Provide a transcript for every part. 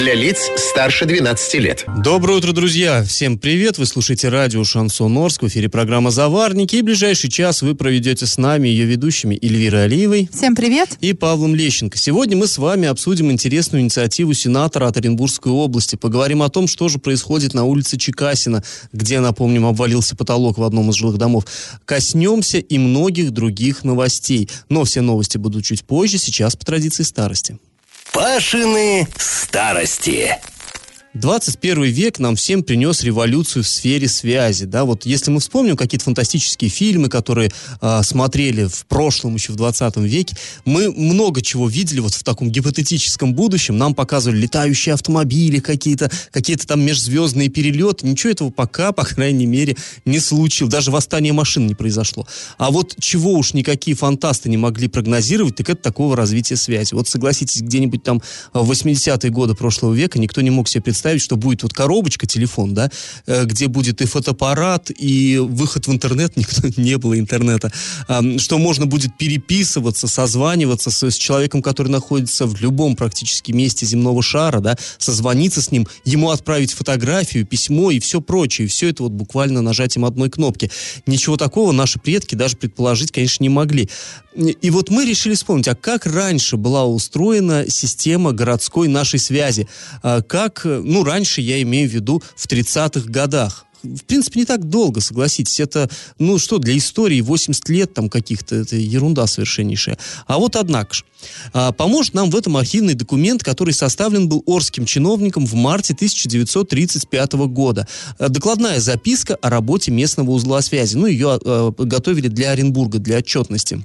Для лиц старше 12 лет. Доброе утро, друзья! Всем привет! Вы слушаете радио «Шансон Орск», в эфире программа «Заварники». И ближайший час вы проведете с нами, ее ведущими Эльвирой Алиевой. Всем привет! И Павлом Лещенко. Сегодня мы с вами обсудим интересную инициативу сенатора от Оренбургской области. Поговорим о том, что же происходит на улице Чекасина, где, напомним, обвалился потолок в одном из жилых домов. Коснемся и многих других новостей. Но все новости будут чуть позже, сейчас по традиции старости. Пашины старости. 21 век нам всем принес революцию в сфере связи, да, вот если мы вспомним какие-то фантастические фильмы, которые э, смотрели в прошлом, еще в 20 веке, мы много чего видели вот в таком гипотетическом будущем, нам показывали летающие автомобили какие-то, какие-то там межзвездные перелеты, ничего этого пока, по крайней мере, не случилось, даже восстание машин не произошло. А вот чего уж никакие фантасты не могли прогнозировать, так это такого развития связи. Вот согласитесь, где-нибудь там в 80-е годы прошлого века никто не мог себе представить, представить, что будет вот коробочка, телефон, да, э, где будет и фотоаппарат, и выход в интернет, никто не было интернета, что можно будет переписываться, созваниваться с, с человеком, который находится в любом практически месте земного шара, да, созвониться с ним, ему отправить фотографию, письмо и все прочее. Все это вот буквально нажатием одной кнопки. Ничего такого наши предки даже предположить, конечно, не могли. И вот мы решили вспомнить, а как раньше была устроена система городской нашей связи? А как, ну, раньше я имею в виду в 30-х годах в принципе, не так долго, согласитесь. Это, ну что, для истории 80 лет там каких-то, это ерунда совершеннейшая. А вот однако же, а, поможет нам в этом архивный документ, который составлен был Орским чиновником в марте 1935 года. А, докладная записка о работе местного узла связи. Ну, ее а, готовили для Оренбурга, для отчетности.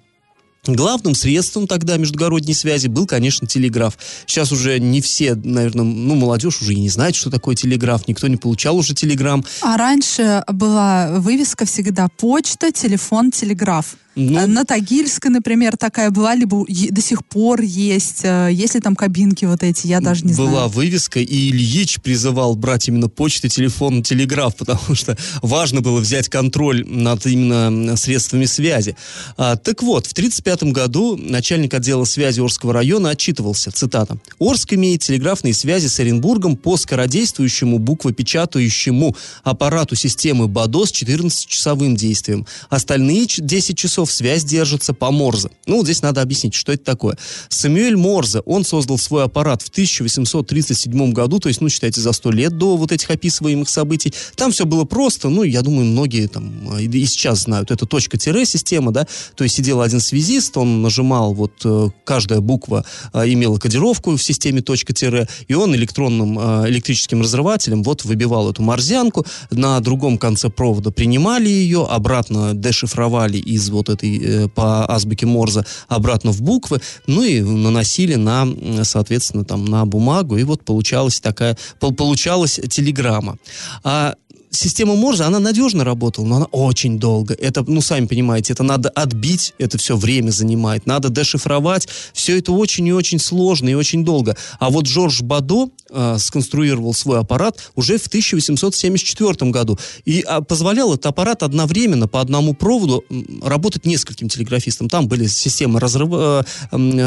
Главным средством тогда междугородней связи был, конечно, телеграф. Сейчас уже не все, наверное, ну, молодежь уже и не знает, что такое телеграф. Никто не получал уже телеграмм. А раньше была вывеска всегда почта, телефон, телеграф. Ну, на Тагильской, например, такая была, либо до сих пор есть. Э, есть ли там кабинки вот эти, я даже не была знаю. Была вывеска, и Ильич призывал брать именно почту, телефон, телеграф, потому что важно было взять контроль над именно средствами связи. А, так вот, в 1935 году начальник отдела связи Орского района отчитывался, цитата, «Орск имеет телеграфные связи с Оренбургом по скородействующему буквопечатающему аппарату системы БАДО с 14-часовым действием. Остальные 10 часов часов связь держится по Морзе. Ну, здесь надо объяснить, что это такое. Самюэль Морзе, он создал свой аппарат в 1837 году, то есть, ну, считайте, за 100 лет до вот этих описываемых событий. Там все было просто, ну, я думаю, многие там и сейчас знают. Это точка-тире система, да, то есть сидел один связист, он нажимал, вот э, каждая буква э, имела кодировку в системе точка-тире, и он электронным э, электрическим разрывателем вот выбивал эту морзянку, на другом конце провода принимали ее, обратно дешифровали из вот этой э, по азбуке Морзе обратно в буквы, ну и наносили на, соответственно, там на бумагу, и вот получалась такая, получалась телеграмма. А система Морзе, она надежно работала, но она очень долго. Это, ну, сами понимаете, это надо отбить, это все время занимает. Надо дешифровать. Все это очень и очень сложно и очень долго. А вот Жорж Бадо э, сконструировал свой аппарат уже в 1874 году. И а, позволял этот аппарат одновременно по одному проводу работать нескольким телеграфистам. Там были системы разрыв, э,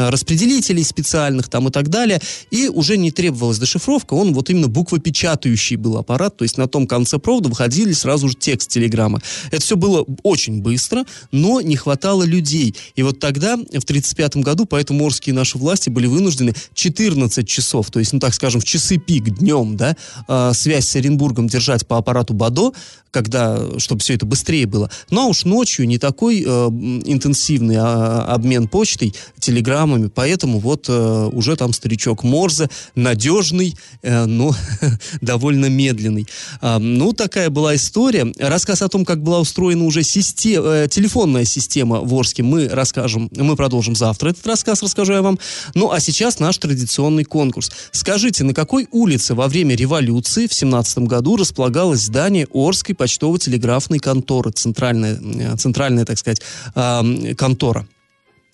распределителей специальных там и так далее. И уже не требовалась дешифровка, он вот именно буквопечатающий был аппарат, то есть на том конце провода выходили сразу же текст телеграммы. Это все было очень быстро, но не хватало людей. И вот тогда, в 1935 году, поэтому морские наши власти были вынуждены 14 часов, то есть, ну так скажем, в часы пик днем, да, э, связь с Оренбургом держать по аппарату БАДО, когда, чтобы все это быстрее было. А уж ночью не такой э, интенсивный а, обмен почтой, телеграммами, поэтому вот э, уже там старичок Морзе, надежный, э, но довольно медленный. Э, ну, такая была история. Рассказ о том, как была устроена уже система, э, телефонная система в Орске, мы расскажем, мы продолжим завтра этот рассказ, расскажу я вам. Ну, а сейчас наш традиционный конкурс. Скажите, на какой улице во время революции в 17 году располагалось здание Орской почтово-телеграфной конторы, центральная, центральная, так сказать, контора.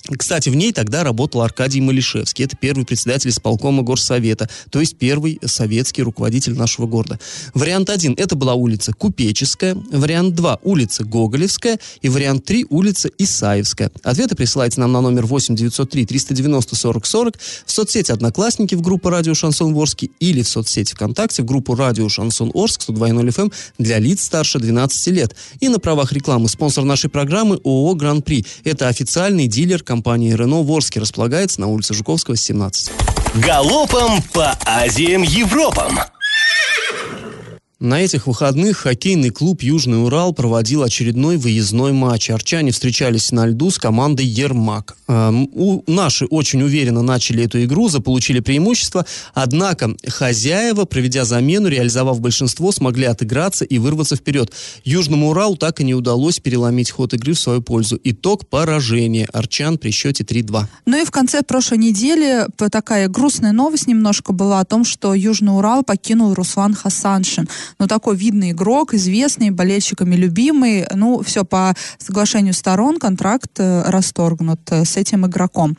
Кстати, в ней тогда работал Аркадий Малишевский. Это первый председатель исполкома горсовета, то есть первый советский руководитель нашего города. Вариант 1 – это была улица Купеческая. Вариант 2 – улица Гоголевская. И вариант 3 – улица Исаевская. Ответы присылайте нам на номер 8 903 390 40 40 в соцсети «Одноклассники» в группу «Радио Шансон Ворске» или в соцсети ВКонтакте в группу «Радио Шансон Орск» 102.0 FM для лиц старше 12 лет. И на правах рекламы спонсор нашей программы ООО «Гран-при». Это официальный дилер компании «Рено» Ворске. Располагается на улице Жуковского, 17. Галопом по Азиям Европам! На этих выходных хоккейный клуб «Южный Урал» проводил очередной выездной матч. Арчане встречались на льду с командой «Ермак». Эм, у, наши очень уверенно начали эту игру, заполучили преимущество, однако хозяева, проведя замену, реализовав большинство, смогли отыграться и вырваться вперед. Южному Уралу так и не удалось переломить ход игры в свою пользу. Итог поражения. Арчан при счете 3-2. Ну и в конце прошлой недели такая грустная новость немножко была о том, что Южный Урал покинул Руслан Хасаншин ну, такой видный игрок, известный, болельщиками любимый. Ну, все по соглашению сторон, контракт э, расторгнут э, с этим игроком.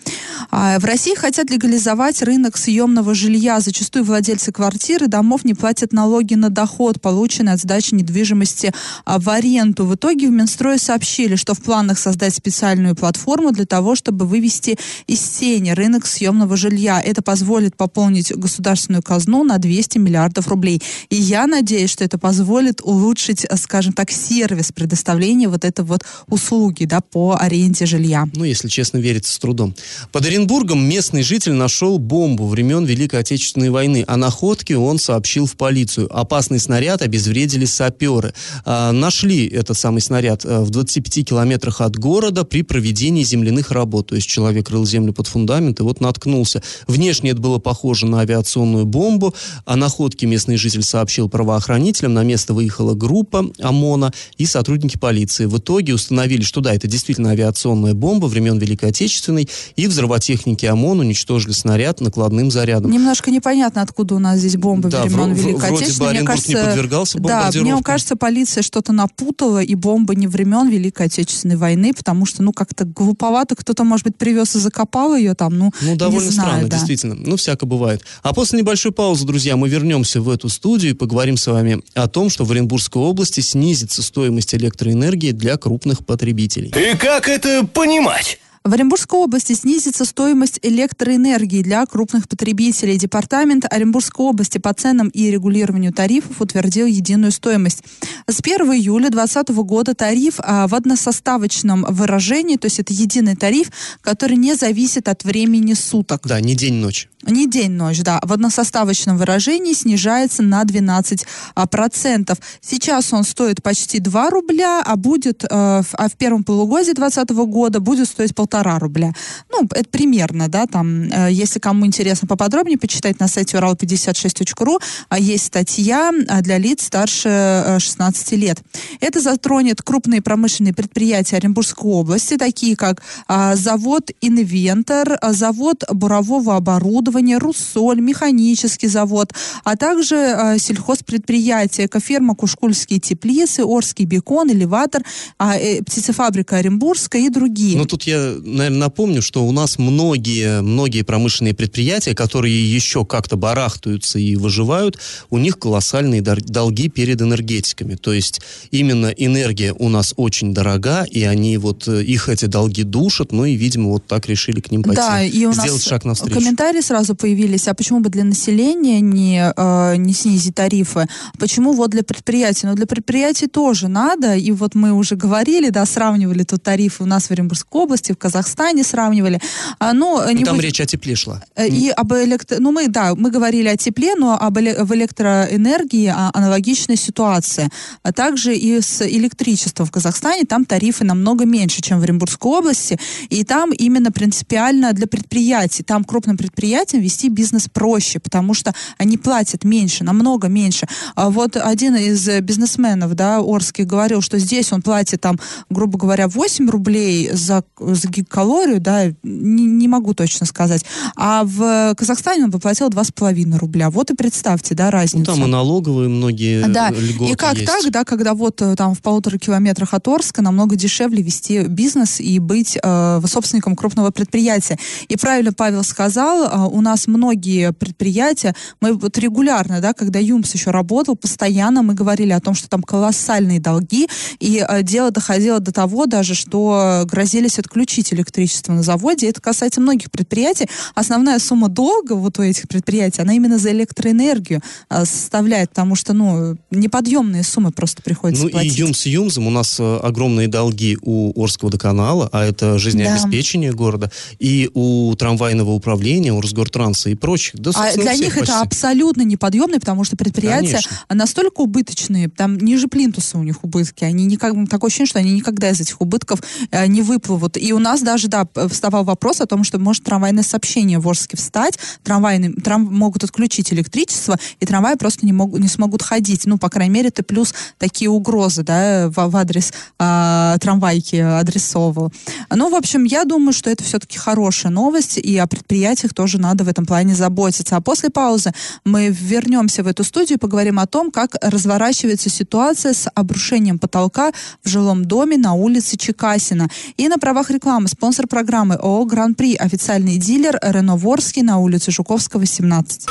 А в России хотят легализовать рынок съемного жилья. Зачастую владельцы квартир и домов не платят налоги на доход, полученный от сдачи недвижимости а, в аренду. В итоге в Минстрое сообщили, что в планах создать специальную платформу для того, чтобы вывести из тени рынок съемного жилья. Это позволит пополнить государственную казну на 200 миллиардов рублей. И я надеюсь, надеюсь, что это позволит улучшить, э, скажем так, сервис предоставления вот этой вот услуги, да, по аренде жилья. Ну, если честно, верится с трудом. Под Оренбургом местный житель нашел бомбу времен Великой Отечественной войны. О находке он сообщил в полицию. Опасный снаряд обезвредили саперы. А, нашли этот самый снаряд а, в 25 километрах от города при проведении земляных работ. То есть человек рыл землю под фундамент и вот наткнулся. Внешне это было похоже на авиационную бомбу. О находке местный житель сообщил правоохранителям правоохранителям. На место выехала группа ОМОНа и сотрудники полиции. В итоге установили, что да, это действительно авиационная бомба времен Великой Отечественной, и взрывотехники ОМОН уничтожили снаряд накладным зарядом. Немножко непонятно, откуда у нас здесь бомбы да, времен в, Великой вроде Отечественной. Бы мне кажется, не подвергался Да, мне кажется, полиция что-то напутала, и бомба не времен Великой Отечественной войны, потому что, ну, как-то глуповато кто-то, может быть, привез и закопал ее там, ну, Ну, довольно знаю, странно, да. действительно. Ну, всяко бывает. А после небольшой паузы, друзья, мы вернемся в эту студию и поговорим с вами о том, что в Оренбургской области снизится стоимость электроэнергии для крупных потребителей. И как это понимать? В Оренбургской области снизится стоимость электроэнергии для крупных потребителей. Департамент Оренбургской области по ценам и регулированию тарифов утвердил единую стоимость. С 1 июля 2020 года тариф а, в односоставочном выражении, то есть это единый тариф, который не зависит от времени суток. Да, не день-ночь. Не день-ночь, да. В односоставочном выражении снижается на 12%. А. Сейчас он стоит почти 2 рубля, а будет э, а в первом полугодии 2020 года будет стоить полтора рубля. Ну, это примерно, да, там, э, если кому интересно поподробнее, почитать на сайте урал56.ру, а есть статья а, для лиц старше 16 э, лет. Это затронет крупные промышленные предприятия Оренбургской области, такие как а, завод «Инвентор», завод бурового оборудования, «Руссоль», механический завод, а также а, сельхозпредприятия, экоферма «Кушкульские теплицы», «Орский бекон», «Элеватор», а, э, птицефабрика Оренбургская и другие. Ну, тут я, наверное, напомню, что у нас многие, многие промышленные предприятия, которые еще как-то барахтаются и выживают, у них колоссальные долги перед энергетиками. То есть именно энергия у нас очень дорога, и они вот, э, их эти долги душат, ну и, видимо, вот так решили к ним пойти. Да, и у сделать нас шаг навстречу. комментарии сразу появились, а почему бы для населения не, э, не снизить тарифы? Почему вот для предприятий? Но для предприятий тоже надо, и вот мы уже говорили, да, сравнивали тут тарифы у нас в Оренбургской области, в Казахстане сравнивали. А, ну, не там будь... речь о тепле шла. Э, и об электро... Ну, мы, да, мы говорили о тепле, но об эле... в электроэнергии а, аналогичная ситуация. А также и с электричеством в Казахстане, там тарифы намного меньше, чем в Оренбургской области, и там именно принципиально для предприятий, там крупным предприятиям вести бизнес проще, потому что они платят меньше, намного меньше. А вот один из бизнесменов, да, Орский, говорил, что здесь он платит там, грубо говоря, 8 рублей за, за гигакалорию, да, не, не могу точно сказать. А в Казахстане он поплатил 2,5 рубля. Вот и представьте, да, разницу. Ну, там и налоговые многие Да, льготы и как есть. так, да, когда вот э, там в полутора километрах от Орска намного дешевле вести бизнес и быть э, собственником крупного предприятия. И правильно Павел сказал, э, у нас многие предприятия, мы вот регулярно, да, когда ЮМС еще работал, постоянно мы говорили о том, что там колоссальные долги, и э, дело доходило до того даже, что грозились отключить электричество на заводе. Это касается многих предприятий. Основная сумма долга вот у этих предприятий, она именно за электроэнергию э, составляет, потому что, ну, неподъемные суммы просто приходится Ну платить. и ЮМ с ЮМЗом у нас э, огромные долги у Орского водоканала, а это жизнеобеспечение города, и у трамвайного управления, у Росгортранса и прочих. Да, А для них это почти. абсолютно неподъемные, потому что предприятия Конечно. настолько убыточные, там ниже плинтуса у них убытки. Они никак, такое ощущение, что они никогда из этих убытков э, не выплывут. И у нас даже, да, вставал вопрос о том, что может трамвайное сообщение в Орске встать, трамвайный, трам, могут отключить электричество, и трамваи просто не, могут, не смогут ходить. Ну, по крайней мере, это плюс такие угрозы, да, в, в адрес а, трамвайки адресовывал. Ну, в общем, я думаю, что это все-таки хорошая новость, и о предприятиях тоже надо в этом плане заботиться. А после паузы мы вернемся в эту студию и поговорим о том, как разворачивается ситуация с обрушением потолка в жилом доме на улице Чекасина. И на правах рекламы спонсор программы ООО «Гран-при» официальный дилер Рено Ворский на улице Жуковского, 17.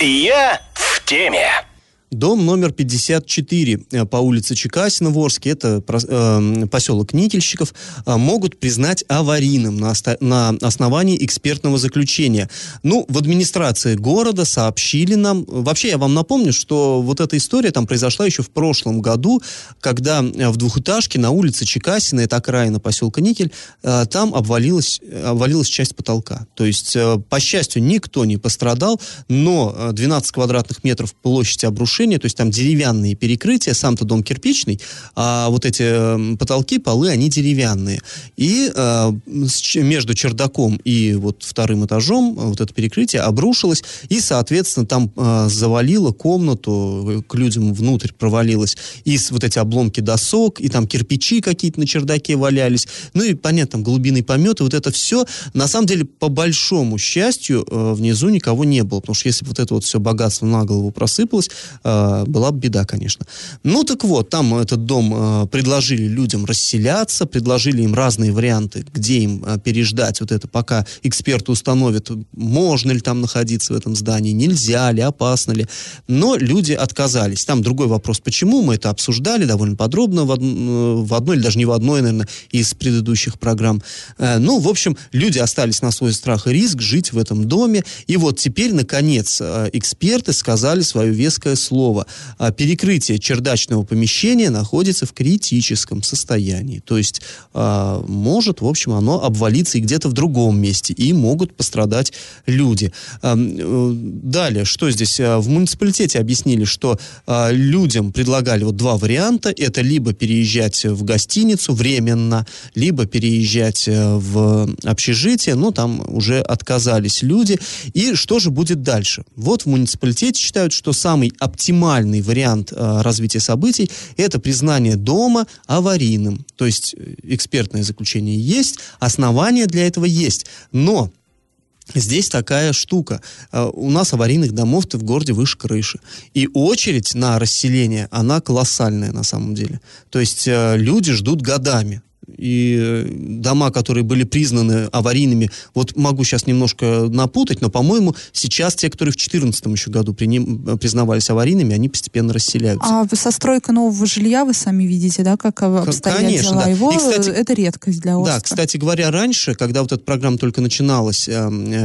Я в теме. Дом номер 54 э, по улице Чекасина в Орске, это э, поселок Никельщиков, э, могут признать аварийным на, оста- на основании экспертного заключения. Ну, в администрации города сообщили нам... Вообще, я вам напомню, что вот эта история там произошла еще в прошлом году, когда в двухэтажке на улице Чекасина, это окраина поселка Никель, там обвалилась, обвалилась часть потолка. То есть, по счастью, никто не пострадал, но э, 12 квадратных метров площади обрушения, то есть там деревянные перекрытия, сам-то дом кирпичный, а вот эти потолки, полы, они деревянные. И ч- между чердаком и вот вторым этажом э, вот это перекрытие обрушилось, и, соответственно, там э, завалило комнату, к людям внутрь провалилось, и вот эти обломки досок, и там кирпичи какие-то на чердаке валялись, ну и, понятно, там глубинный помет, и вот это все, на самом деле, по большому счастью, внизу никого не было, потому что если бы вот это вот все богатство на голову просыпалось, была бы беда, конечно. Ну так вот, там этот дом э, предложили людям расселяться, предложили им разные варианты, где им э, переждать вот это, пока эксперты установят, можно ли там находиться в этом здании, нельзя ли, опасно ли. Но люди отказались. Там другой вопрос, почему, мы это обсуждали довольно подробно в, од- э, в одной или даже не в одной, наверное, из предыдущих программ. Э, Ну, в общем, люди остались на свой страх и риск жить в этом доме. И вот теперь, наконец, э, эксперты сказали свое веское слово. А Перекрытие чердачного помещения находится в критическом состоянии. То есть а, может, в общем, оно обвалиться и где-то в другом месте. И могут пострадать люди. А, э, Далее, что здесь? А, В муниципалитете объяснили, что людям предлагали вот два варианта. Это либо переезжать в гостиницу временно, либо переезжать э, в общежитие. Но там уже отказались люди. И что же будет дальше? Вот в муниципалитете считают, что самый оптимальный вариант э, развития событий это признание дома аварийным. То есть э, экспертное заключение есть, основания для этого есть. Но Здесь такая штука. Э, У нас аварийных домов-то в городе выше крыши. И очередь на расселение, она колоссальная на самом деле. То есть люди ждут годами. И э, дома, которые были признаны аварийными, вот могу сейчас немножко напутать, но, по-моему, сейчас те, которые в 2014 еще году приним- признавались аварийными, они постепенно расселяются. А со стройкой нового жилья вы сами видите, да, как э, обстоят конечно, дела? да. Его, И, кстати- э, это редкость для Орска. Да, кстати говоря, раньше, когда вот эта программа только начиналась э,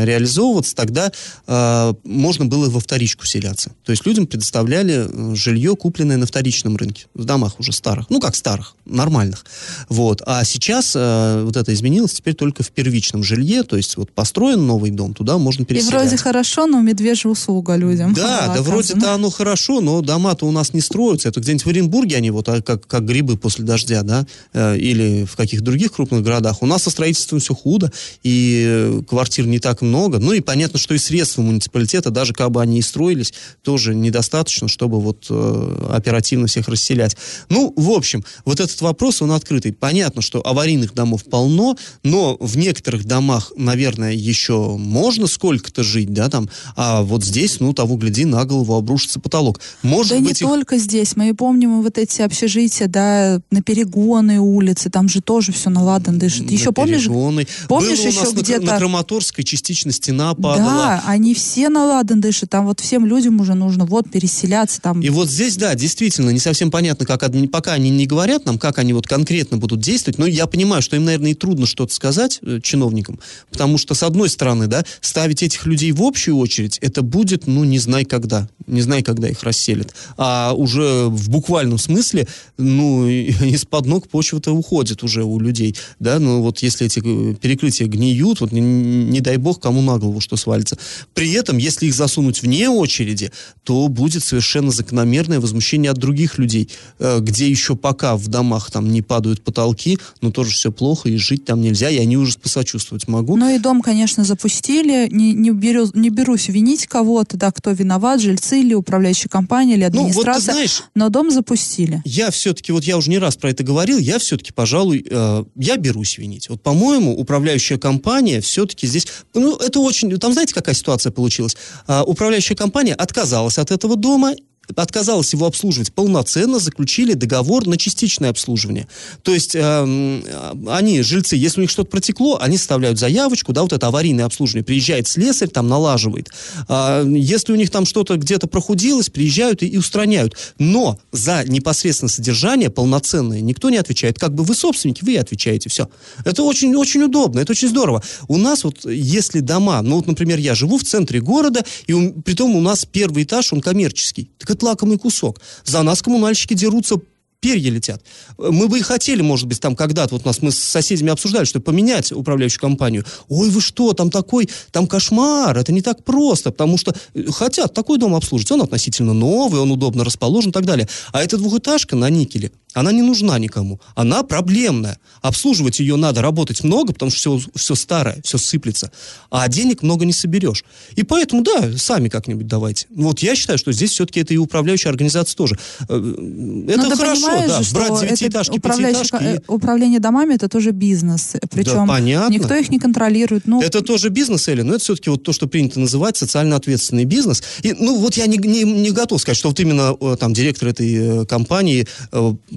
реализовываться, тогда э, можно было во вторичку селяться. То есть людям предоставляли э, жилье, купленное на вторичном рынке, в домах уже старых. Ну, как старых, нормальных. Вот. А сейчас э, вот это изменилось теперь только в первичном жилье, то есть вот построен новый дом, туда можно И переселять. вроде хорошо, но медвежья услуга людям. Да, да вроде-то оно хорошо, но дома-то у нас не строятся. Это где-нибудь в Оренбурге они вот а, как, как грибы после дождя, да, э, или в каких других крупных городах. У нас со строительством все худо, и э, квартир не так много. Ну и понятно, что и средства муниципалитета, даже как бы они и строились, тоже недостаточно, чтобы вот э, оперативно всех расселять. Ну, в общем, вот этот вопрос, он открытый. Понятно, понятно, что аварийных домов полно, но в некоторых домах, наверное, еще можно сколько-то жить, да, там, а вот здесь, ну, того гляди, на голову обрушится потолок. Может да быть, не их- только здесь. Мы и помним вот эти общежития, да, на перегоны улицы, там же тоже все наладан дышит. Еще на помнишь, Перегонной. помнишь Было еще на, где-то- на Краматорской частично стена падала. да, они все на ладан дышат. Там вот всем людям уже нужно вот переселяться там. И вот здесь, да, действительно, не совсем понятно, как пока они не говорят нам, как они вот конкретно будут действовать, но я понимаю, что им, наверное, и трудно что-то сказать э, чиновникам, потому что, с одной стороны, да, ставить этих людей в общую очередь, это будет, ну, не знай когда, не знай, когда их расселят. А уже в буквальном смысле, ну, из-под ног почва-то уходит уже у людей, да, ну, вот если эти э, перекрытия гниют, вот не, не дай бог кому на голову что свалится. При этом, если их засунуть вне очереди, то будет совершенно закономерное возмущение от других людей, э, где еще пока в домах там не падают потолки, но тоже все плохо, и жить там нельзя, и они уже посочувствовать могу. Ну и дом, конечно, запустили. Не, не, беру, не берусь винить кого-то, да, кто виноват, жильцы или управляющая компания, или Ну, вот администрация. знаешь, но дом запустили. я все-таки, вот я уже не раз про это говорил, я все-таки, пожалуй, э, я берусь винить. Вот, по-моему, управляющая компания все-таки здесь, ну, это очень, там знаете, какая ситуация получилась? А, управляющая компания отказалась от этого дома, отказалась его обслуживать полноценно, заключили договор на частичное обслуживание. То есть эм, э, они, жильцы, если у них что-то протекло, они составляют заявочку, да, вот это аварийное обслуживание, приезжает слесарь, там налаживает. А, если у них там что-то где-то прохудилось, приезжают и, и устраняют. Но за непосредственно содержание полноценное никто не отвечает. Как бы вы собственники, вы и отвечаете. Все. Это очень, очень удобно, это очень здорово. У нас вот, если дома, ну вот, например, я живу в центре города, и у, притом у нас первый этаж, он коммерческий. Так это лакомый кусок. За нас коммунальщики дерутся перья летят. Мы бы и хотели, может быть, там когда-то, вот нас мы с соседями обсуждали, что поменять управляющую компанию. Ой, вы что, там такой, там кошмар, это не так просто, потому что э, хотят такой дом обслуживать, он относительно новый, он удобно расположен и так далее. А эта двухэтажка на никеле, она не нужна никому. Она проблемная. Обслуживать ее надо, работать много, потому что все, все старое, все сыплется. А денег много не соберешь. И поэтому, да, сами как-нибудь давайте. Вот я считаю, что здесь все-таки это и управляющая организация тоже. Э, Это Но хорошо, да, что брать девятиэтажки, пятиэтажки. и- э, Управление домами это тоже бизнес. Причем понятно. никто их не контролирует. Ну, Это тоже бизнес, Эля, но это все-таки вот то, что принято называть социально ответственный бизнес. И, ну, вот я не, не, не готов сказать, что вот именно э, там директор этой компании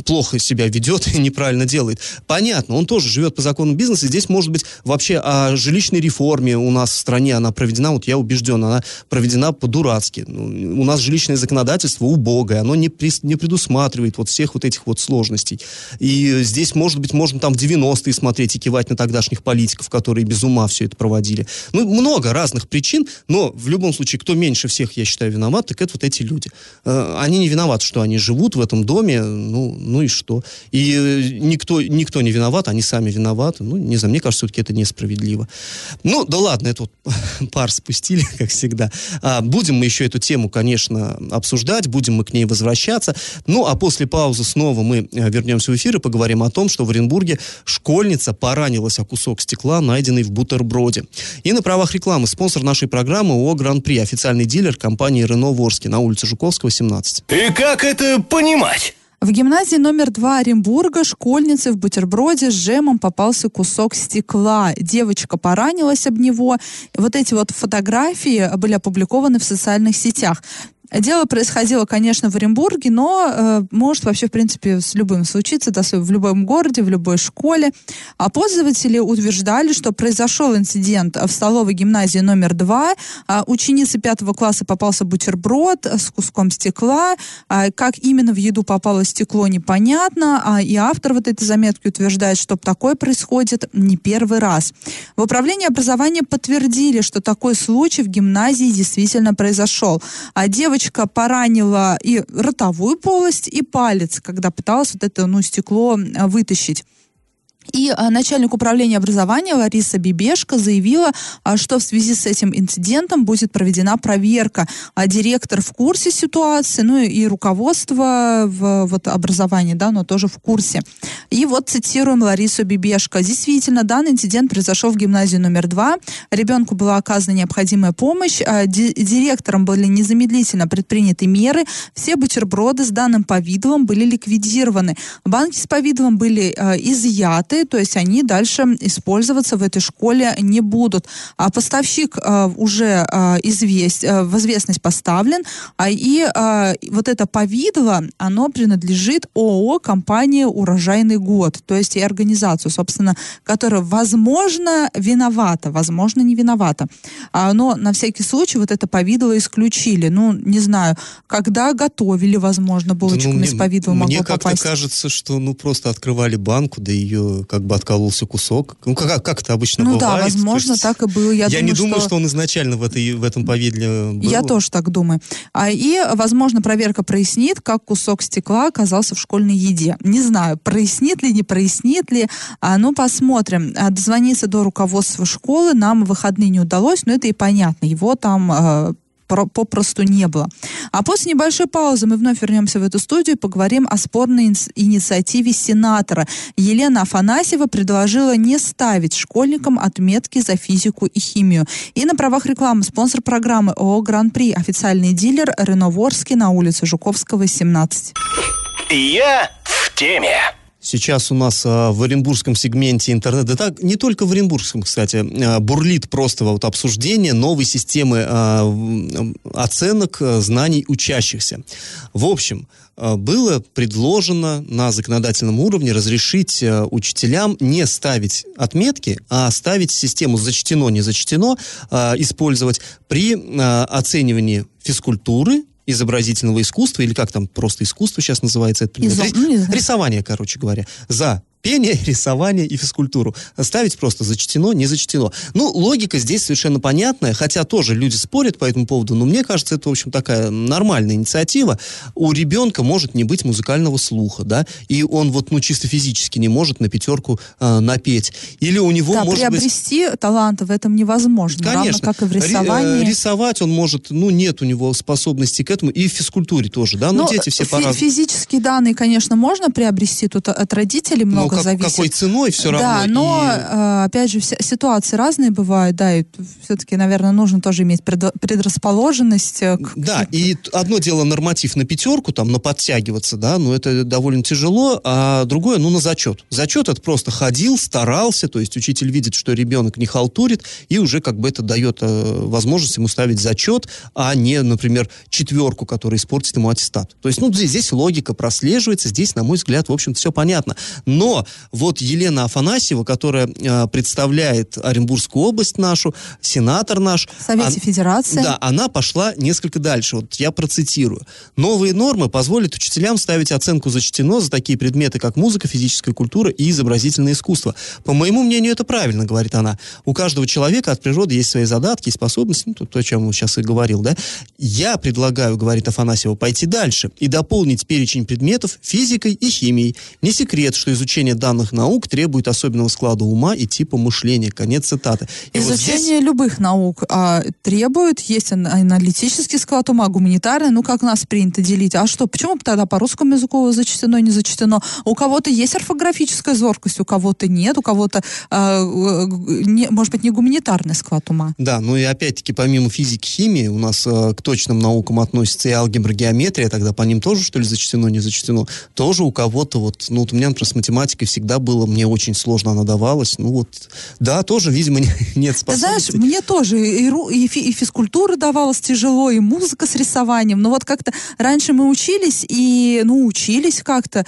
плохо себя ведет и неправильно делает. Понятно, он тоже живет по закону бизнеса. Здесь, может быть, вообще о жилищной реформе у нас в стране она проведена, вот я убежден, она проведена по-дурацки. Ну, у нас жилищное законодательство убогое, оно не, прис- не предусматривает вот всех вот этих вот сложностей. И здесь, может быть, можно там в 90-е смотреть и кивать на тогдашних политиков, которые без ума все это проводили. Ну, много разных причин, но в любом случае, кто меньше всех, я считаю, виноват, так это вот эти люди. Э, Они не виноваты, что они живут в этом доме, ну, ну и что? И э, никто, никто не виноват, они сами виноваты. Ну, не знаю, мне кажется, все-таки это несправедливо. Ну, да ладно, это вот пар спустили, как всегда. А, будем мы еще эту тему, конечно, обсуждать, будем мы к ней возвращаться. Ну, а после паузы снова мы э, вернемся в эфир и поговорим о том, что в Оренбурге школьница поранилась о кусок стекла, найденный в бутерброде. И на правах рекламы спонсор нашей программы ООО «Гран-при», официальный дилер компании «Рено Ворске» на улице Жуковского, 17. И как это понимать? В гимназии номер два Оренбурга школьнице в бутерброде с джемом попался кусок стекла. Девочка поранилась об него. Вот эти вот фотографии были опубликованы в социальных сетях. Дело происходило, конечно, в Оренбурге, но э, может вообще, в принципе, с любым случиться, да, в любом городе, в любой школе. А пользователи утверждали, что произошел инцидент в столовой гимназии номер два. А, ученице пятого класса попался бутерброд с куском стекла. А, как именно в еду попало стекло, непонятно. А, и автор вот этой заметки утверждает, что такое происходит не первый раз. В управлении образования подтвердили, что такой случай в гимназии действительно произошел. А девочка поранила и ротовую полость, и палец, когда пыталась вот это ну, стекло а, вытащить. И а, начальник управления образования Лариса Бибешко заявила, а, что в связи с этим инцидентом будет проведена проверка. А директор в курсе ситуации, ну и, руководство в вот, образовании, да, но тоже в курсе. И вот цитируем Ларису Бибешко. Действительно, данный инцидент произошел в гимназии номер два. Ребенку была оказана необходимая помощь. Ди- директором были незамедлительно предприняты меры. Все бутерброды с данным повидлом были ликвидированы. Банки с повидлом были изъяты. Предметы, то есть они дальше использоваться в этой школе не будут. А поставщик э, уже э, известь, э, в известность поставлен, а и э, вот это повидло, оно принадлежит ООО компании «Урожайный год», то есть и организацию, собственно, которая, возможно, виновата, возможно, не виновата. А, но на всякий случай вот это повидло исключили. Ну, не знаю, когда готовили, возможно, булочку Да, ну, с повидлом Мне могло как-то попасть. кажется, что ну просто открывали банку, да ее как бы откололся кусок. Ну как, как это обычно Ну да, бывает. возможно, То есть так и было. Я, Я, не думаю, думаю, что... он изначально в, этой, в этом повидле был. Я тоже так думаю. А, и, возможно, проверка прояснит, как кусок стекла оказался в школьной еде. Не знаю, прояснит ли, не прояснит ли. А, ну, посмотрим. А, дозвониться до руководства школы нам в выходные не удалось, но это и понятно. Его там а, попросту не было. А после небольшой паузы мы вновь вернемся в эту студию и поговорим о спорной инициативе сенатора. Елена Афанасьева предложила не ставить школьникам отметки за физику и химию. И на правах рекламы спонсор программы ООО «Гран-при» официальный дилер Рено Ворске на улице Жуковского, 17. Я в теме. Сейчас у нас а, в оренбургском сегменте интернета, да так, не только в оренбургском, кстати, а, бурлит просто вот обсуждение новой системы а, оценок знаний учащихся. В общем, было предложено на законодательном уровне разрешить учителям не ставить отметки, а ставить систему зачтено, не зачтено, использовать при оценивании физкультуры, изобразительного искусства, или как там просто искусство сейчас называется предмет. Изо- ну. Рисование, короче говоря. За пение, рисование и физкультуру. Ставить просто зачтено, не зачтено. Ну, логика здесь совершенно понятная, хотя тоже люди спорят по этому поводу, но мне кажется, это, в общем, такая нормальная инициатива. У ребенка может не быть музыкального слуха, да, и он вот, ну, чисто физически не может на пятерку э, напеть. Или у него, да, может быть... приобрести таланты в этом невозможно, равно Конечно. как и в Ри- э, рисовании. рисовать он может, ну, нет у него способности к этому, и в физкультуре тоже, да, ну, Ну, дети все фи- по-разному. Физические данные, конечно, можно приобрести, тут от родителей Но много как- зависит. какой ценой все равно. Да, но, и- э, опять же, вся- ситуации разные бывают, да, и все-таки, наверное, нужно тоже иметь предрасположенность э, к... Да, и одно дело норматив на пятерку, там, на подтягиваться, да, но это довольно тяжело, а другое, ну, на зачет. Зачет это просто ходил, старался, то есть учитель видит, что ребенок не халтурит, и уже как бы это дает э, возможность ему ставить зачет, а не, например, четверку, которая испортит ему аттестат. То есть, ну, здесь, здесь логика прослеживается, здесь, на мой взгляд, в общем-то, все понятно. Но вот Елена Афанасьева, которая э, представляет Оренбургскую область нашу, сенатор наш... В Совете он- Федерации. Да, она пошла несколько дальше. Вот я процитирую. Новые нормы позволят учителям ставить оценку зачтено за такие предметы, как музыка, физическая культура и изобразительное искусство. По моему мнению, это правильно, говорит она. У каждого человека от природы есть свои задатки и способности, ну, то, о чем я сейчас и говорил, да. Я предлагаю, говорит Афанасьева, пойти дальше и дополнить перечень предметов физикой и химией. Не секрет, что изучение данных наук требует особенного склада ума и типа мышления. Конец цитаты. И вот здесь- Изучение любых наук а, требует, есть ан- аналитический склад ума, гуманитарный, ну как нас принято делить. А что, почему тогда по русскому языку зачтено и не зачтено? У кого-то есть орфографическая зоркость, у кого-то нет, у кого-то, а, э, не- может быть, не гуманитарный склад ума. Да, ну и опять-таки помимо физики, химии у нас э, к точным наукам относится и алгебра, геометрия, тогда по ним тоже что ли зачтено, не зачтено. Тоже у кого-то вот, ну вот у меня, например, с математикой всегда было, мне очень сложно она давалась, ну вот, да, тоже, видимо, не- нет Ты знаешь, способностей. мне тоже и, и, фи- и физкультура давалась тяжело, и музыка с рисованием. Но вот как-то раньше мы учились и, ну, учились как-то,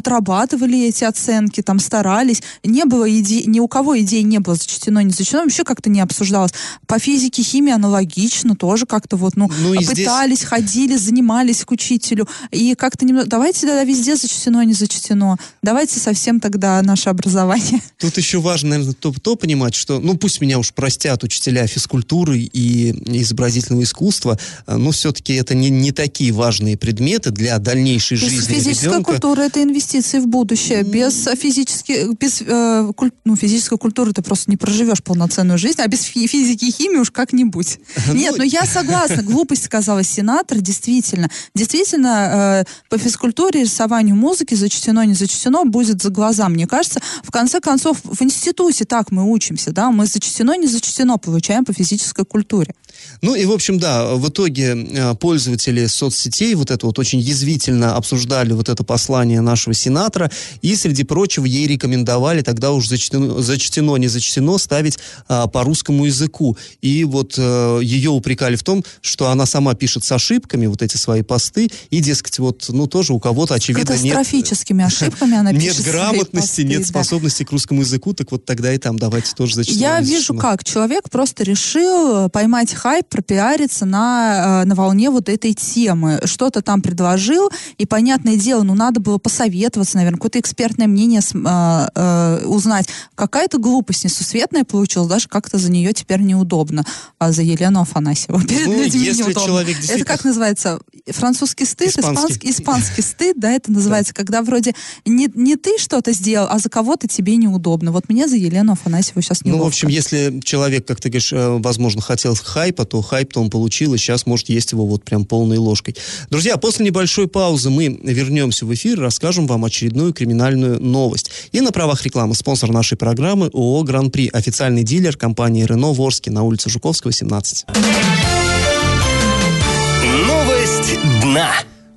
отрабатывали эти оценки, там старались. Не было идей, ни у кого идей не было зачтено, не зачтено, вообще как-то не обсуждалось. По физике, химии аналогично, тоже как-то вот, ну, Ну и здесь- пытались, ходили, занимались к учителю. И как-то немного, давайте тогда везде зачтено, не зачтено. Давайте совсем тогда наше образование. Тут еще важно, наверное, то, то понимать, что, ну, пусть меня уж простят учителя физкультуры и изобразительного искусства, э, но все-таки это не, не такие важные предметы для дальнейшей жизни Физическая ребенка. культура это инвестиции в будущее. Без физически, без э, куль- ну, физической культуры ты просто не проживешь полноценную жизнь, а без фи- физики и химии уж как-нибудь. Нет, ну я согласна, глупость сказала сенатор, действительно. Действительно, э, по физкультуре, рисованию музыки зачтено, не зачтено, будет заго- глаза. Мне кажется, в конце концов, в институте так мы учимся, да, мы зачтено, не зачтено получаем по физической культуре. Ну и, в общем, да, в итоге э, пользователи соцсетей вот это вот очень язвительно обсуждали вот это послание нашего сенатора, и, среди прочего, ей рекомендовали тогда уже зачтено, зачтено не зачтено ставить а, по русскому языку. И вот а, ее упрекали в том, что она сама пишет с ошибками вот эти свои посты, и, дескать, вот, ну, тоже у кого-то, очевидно, нет... Катастрофическими ошибками она пишет Нет грамотности, нет способности к русскому языку, так вот тогда и там давайте тоже зачтено. Я вижу как, человек просто решил поймать хайп, пропиариться на, на волне вот этой темы. Что-то там предложил, и, понятное дело, ну, надо было посоветоваться, наверное, какое-то экспертное мнение э, э, узнать. Какая-то глупость несусветная получилась, даже как-то за нее теперь неудобно. А за Елену Афанасьеву перед ну, людьми если неудобно. Человек действительно... Это как называется? Французский стыд? Испанский. Испанский, испанский стыд, да, это называется, да. когда вроде не, не ты что-то сделал, а за кого-то тебе неудобно. Вот мне за Елену Афанасьеву сейчас неловко. Ну, в общем, если человек, как ты говоришь, э, возможно, хотел хайпа, то хайп-то он получил, и сейчас может есть его вот прям полной ложкой. Друзья, после небольшой паузы мы вернемся в эфир, расскажем вам очередную криминальную новость. И на правах рекламы спонсор нашей программы ООО «Гран-при», официальный дилер компании «Рено» в Орске на улице Жуковского, 17. Новость дна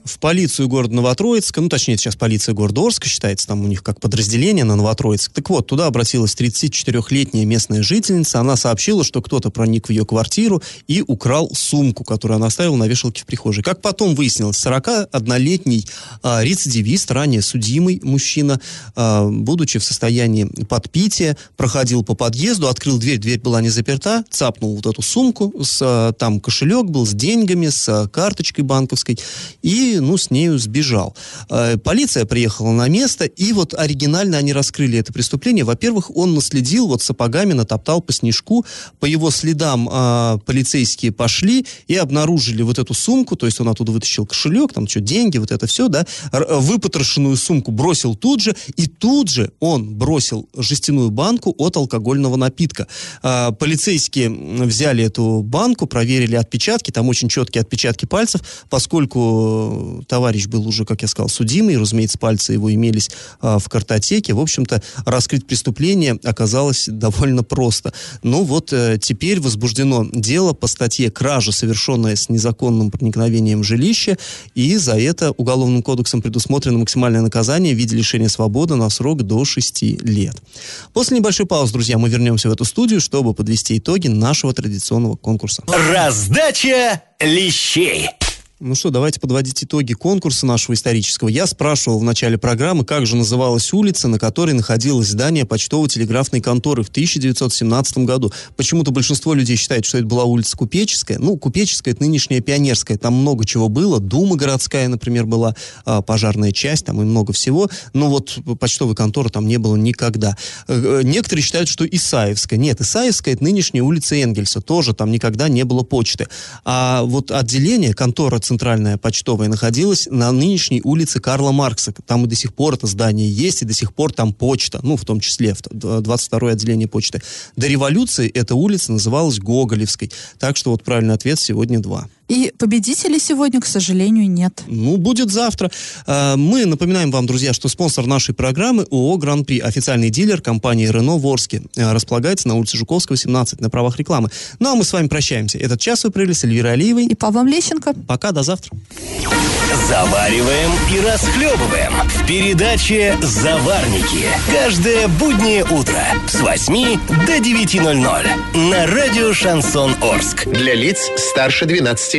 в полицию города Новотроицка, ну, точнее, сейчас полиция города Орска считается, там у них как подразделение на Новотроицк. Так вот, туда обратилась 34-летняя местная жительница. Она сообщила, что кто-то проник в ее квартиру и украл сумку, которую она оставила на вешалке в прихожей. Как потом выяснилось, 41-летний а, рецидивист, ранее судимый мужчина, а, будучи в состоянии подпития, проходил по подъезду, открыл дверь, дверь была не заперта, цапнул вот эту сумку, с, а, там кошелек был с деньгами, с а, карточкой банковской, и ну, с нею сбежал. Э, полиция приехала на место, и вот оригинально они раскрыли это преступление. Во-первых, он наследил, вот сапогами натоптал по снежку, по его следам э, полицейские пошли и обнаружили вот эту сумку, то есть он оттуда вытащил кошелек, там что, деньги, вот это все, да, выпотрошенную сумку бросил тут же, и тут же он бросил жестяную банку от алкогольного напитка. Э, полицейские взяли эту банку, проверили отпечатки, там очень четкие отпечатки пальцев, поскольку товарищ был уже, как я сказал, судимый, разумеется, пальцы его имелись а, в картотеке. В общем-то, раскрыть преступление оказалось довольно просто. Ну вот э, теперь возбуждено дело по статье «Кража, совершенная с незаконным проникновением в жилище», и за это Уголовным кодексом предусмотрено максимальное наказание в виде лишения свободы на срок до 6 лет. После небольшой паузы, друзья, мы вернемся в эту студию, чтобы подвести итоги нашего традиционного конкурса. Раздача лещей. Ну что, давайте подводить итоги конкурса нашего исторического. Я спрашивал в начале программы, как же называлась улица, на которой находилось здание почтово-телеграфной конторы в 1917 году. Почему-то большинство людей считает, что это была улица Купеческая. Ну, Купеческая — это нынешняя Пионерская. Там много чего было. Дума городская, например, была, а, пожарная часть, там и много всего. Но вот почтовой конторы там не было никогда. Э, э, некоторые считают, что Исаевская. Нет, Исаевская — это нынешняя улица Энгельса. Тоже там никогда не было почты. А вот отделение, контора центральная почтовая находилась на нынешней улице Карла Маркса. Там и до сих пор это здание есть, и до сих пор там почта, ну, в том числе 22-е отделение почты. До революции эта улица называлась Гоголевской. Так что вот правильный ответ сегодня два. И победителей сегодня, к сожалению, нет. Ну, будет завтра. А, мы напоминаем вам, друзья, что спонсор нашей программы ООО «Гран-при», официальный дилер компании «Рено» в Орске. А, располагается на улице Жуковского, 17, на правах рекламы. Ну, а мы с вами прощаемся. Этот час вы провели с Эльвирой Алиевой. И Павлом Лещенко. Пока, до завтра. Завариваем и расхлебываем в передаче «Заварники». Каждое буднее утро с 8 до 9.00 на радио «Шансон Орск». Для лиц старше 12 лет.